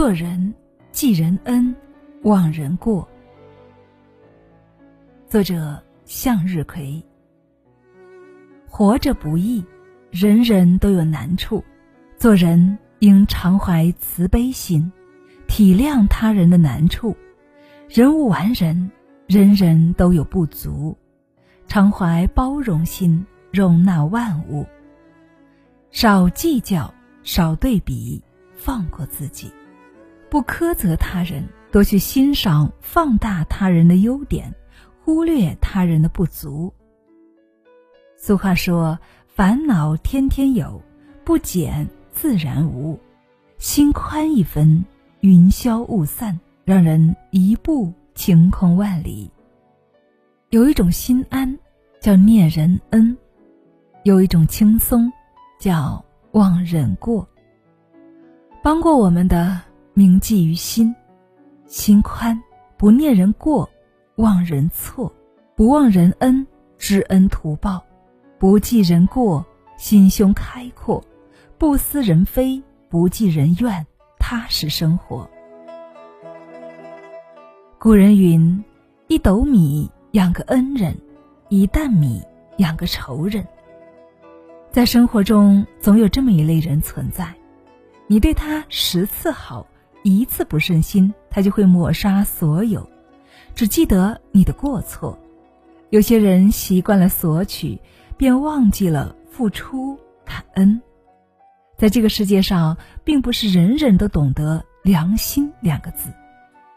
做人记人恩，忘人过。作者向日葵。活着不易，人人都有难处，做人应常怀慈悲心，体谅他人的难处。人无完人，人人都有不足，常怀包容心，容纳万物。少计较，少对比，放过自己，不苛责他人，多去欣赏、放大他人的优点，忽略他人的不足。俗话说：“烦恼天天有，不减自然无。心宽一分，云消雾散，让人一步晴空万里。”有一种心安，叫念人恩；有一种轻松。叫忘人过，帮过我们的铭记于心，心宽不念人过，忘人错，不忘人恩，知恩图报，不记人过，心胸开阔，不思人非，不计人怨，踏实生活。古人云：“一斗米养个恩人，一担米养个仇人。”在生活中，总有这么一类人存在，你对他十次好，一次不顺心，他就会抹杀所有，只记得你的过错。有些人习惯了索取，便忘记了付出感恩。在这个世界上，并不是人人都懂得良心两个字。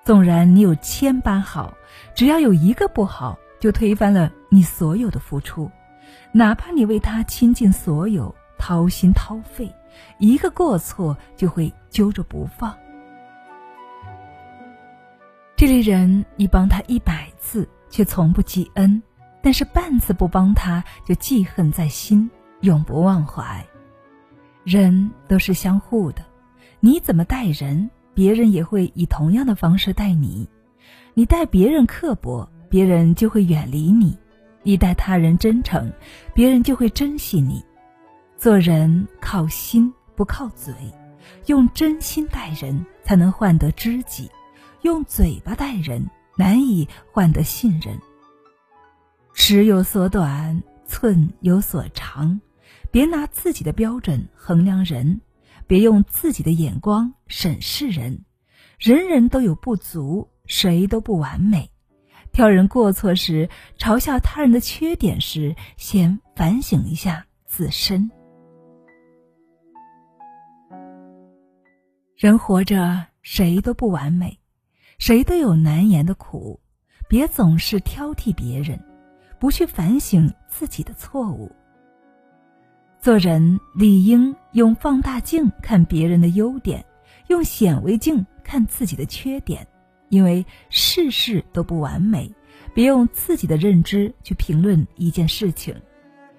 纵然你有千般好，只要有一个不好，就推翻了你所有的付出。哪怕你为他倾尽所有，掏心掏肺，一个过错就会揪着不放。这类人，你帮他一百次，却从不记恩；但是半次不帮他，就记恨在心，永不忘怀。人都是相互的，你怎么待人，别人也会以同样的方式待你。你待别人刻薄，别人就会远离你。你待他人真诚，别人就会珍惜你。做人靠心不靠嘴，用真心待人才能换得知己，用嘴巴待人难以换得信任。尺有所短，寸有所长，别拿自己的标准衡量人，别用自己的眼光审视人。人人都有不足，谁都不完美。挑人过错时，嘲笑他人的缺点时，先反省一下自身。人活着，谁都不完美，谁都有难言的苦。别总是挑剔别人，不去反省自己的错误。做人理应用放大镜看别人的优点，用显微镜看自己的缺点。因为事事都不完美，别用自己的认知去评论一件事情，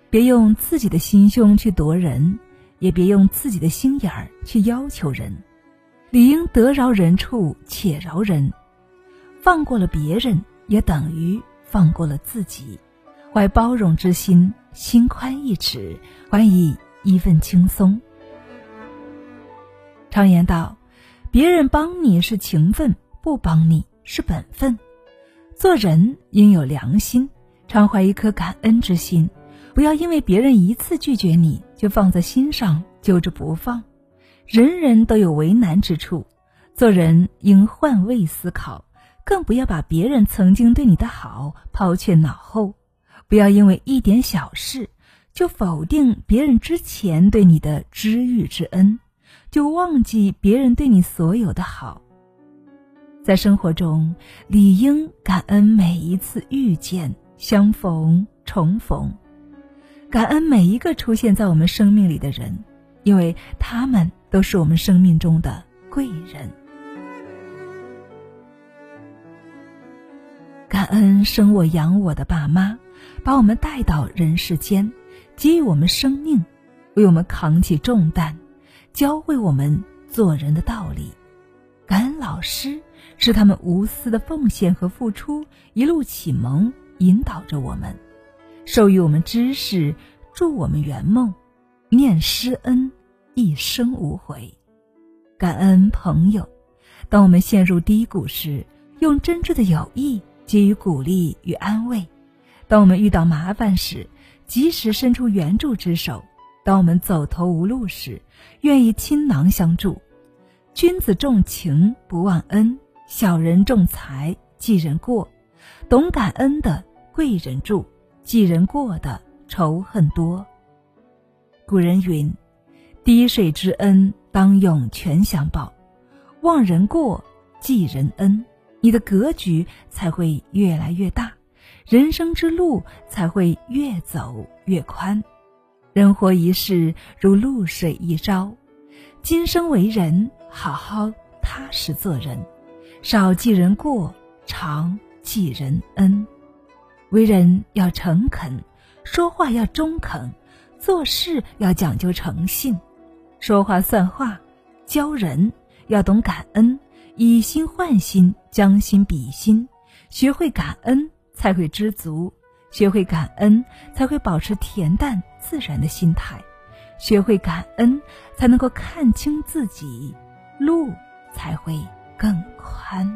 别用自己的心胸去夺人，也别用自己的心眼儿去要求人。理应得饶人处且饶人，放过了别人，也等于放过了自己。怀包容之心，心宽一尺，还以一份轻松。常言道，别人帮你是情分。不帮你是本分，做人应有良心，常怀一颗感恩之心，不要因为别人一次拒绝你就放在心上揪着不放。人人都有为难之处，做人应换位思考，更不要把别人曾经对你的好抛却脑后，不要因为一点小事就否定别人之前对你的知遇之恩，就忘记别人对你所有的好。在生活中，理应感恩每一次遇见、相逢、重逢，感恩每一个出现在我们生命里的人，因为他们都是我们生命中的贵人。感恩生我养我的爸妈，把我们带到人世间，给予我们生命，为我们扛起重担，教会我们做人的道理。感恩老师。是他们无私的奉献和付出，一路启蒙引导着我们，授予我们知识，助我们圆梦，念师恩，一生无悔。感恩朋友，当我们陷入低谷时，用真挚的友谊给予鼓励与安慰；当我们遇到麻烦时，及时伸出援助之手；当我们走投无路时，愿意倾囊相助。君子重情不忘恩，小人重财记人过。懂感恩的贵人助，记人过的仇恨多。古人云：“滴水之恩，当涌泉相报。”忘人过，记人恩，你的格局才会越来越大，人生之路才会越走越宽。人活一世如露水一朝，今生为人，好好踏实做人，少记人过，常记人恩。为人要诚恳，说话要中肯，做事要讲究诚信，说话算话，教人。要懂感恩，以心换心，将心比心，学会感恩才会知足，学会感恩才会保持恬淡自然的心态，学会感恩才能够看清自己，路才会更宽。